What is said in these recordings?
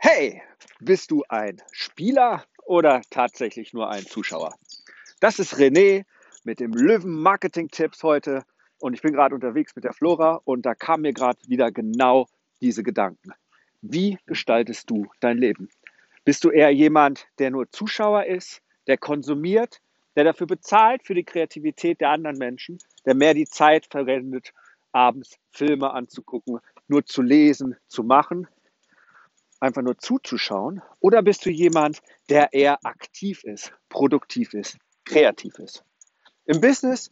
Hey, bist du ein Spieler oder tatsächlich nur ein Zuschauer? Das ist René mit dem Löwen Marketing Tipps heute und ich bin gerade unterwegs mit der Flora und da kam mir gerade wieder genau diese Gedanken. Wie gestaltest du dein Leben? Bist du eher jemand, der nur Zuschauer ist, der konsumiert, der dafür bezahlt für die Kreativität der anderen Menschen, der mehr die Zeit verwendet, abends Filme anzugucken, nur zu lesen, zu machen einfach nur zuzuschauen? Oder bist du jemand, der eher aktiv ist, produktiv ist, kreativ ist? Im Business,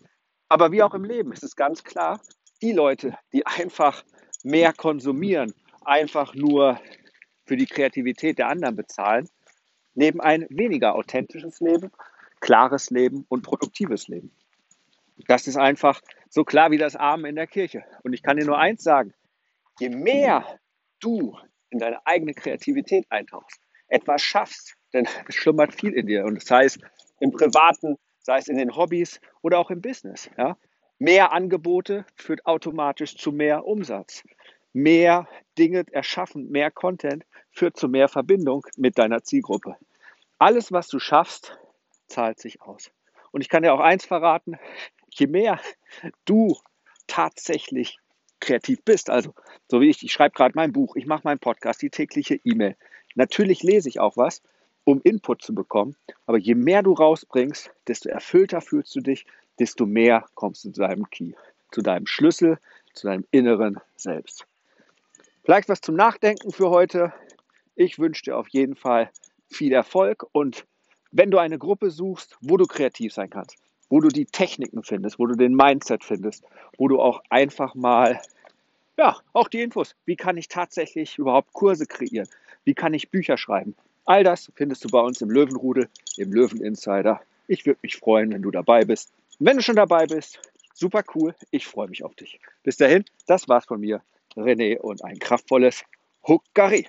aber wie auch im Leben, ist es ganz klar, die Leute, die einfach mehr konsumieren, einfach nur für die Kreativität der anderen bezahlen, leben ein weniger authentisches Leben, klares Leben und produktives Leben. Das ist einfach so klar wie das Amen in der Kirche. Und ich kann dir nur eins sagen, je mehr du in deine eigene Kreativität eintauchst, etwas schaffst, denn es schlummert viel in dir. Und das heißt, im Privaten, sei es in den Hobbys oder auch im Business. Ja? Mehr Angebote führt automatisch zu mehr Umsatz. Mehr Dinge erschaffen, mehr Content führt zu mehr Verbindung mit deiner Zielgruppe. Alles, was du schaffst, zahlt sich aus. Und ich kann dir auch eins verraten, je mehr du tatsächlich kreativ bist. Also, so wie ich, ich schreibe gerade mein Buch, ich mache meinen Podcast, die tägliche E-Mail. Natürlich lese ich auch was, um Input zu bekommen. Aber je mehr du rausbringst, desto erfüllter fühlst du dich, desto mehr kommst du zu deinem Key, zu deinem Schlüssel, zu deinem inneren Selbst. Vielleicht was zum Nachdenken für heute. Ich wünsche dir auf jeden Fall viel Erfolg und wenn du eine Gruppe suchst, wo du kreativ sein kannst, wo du die Techniken findest, wo du den Mindset findest, wo du auch einfach mal, ja, auch die Infos, wie kann ich tatsächlich überhaupt Kurse kreieren, wie kann ich Bücher schreiben. All das findest du bei uns im Löwenrudel, im Löwen Insider. Ich würde mich freuen, wenn du dabei bist. Und wenn du schon dabei bist, super cool, ich freue mich auf dich. Bis dahin, das war's von mir, René und ein kraftvolles Huckari.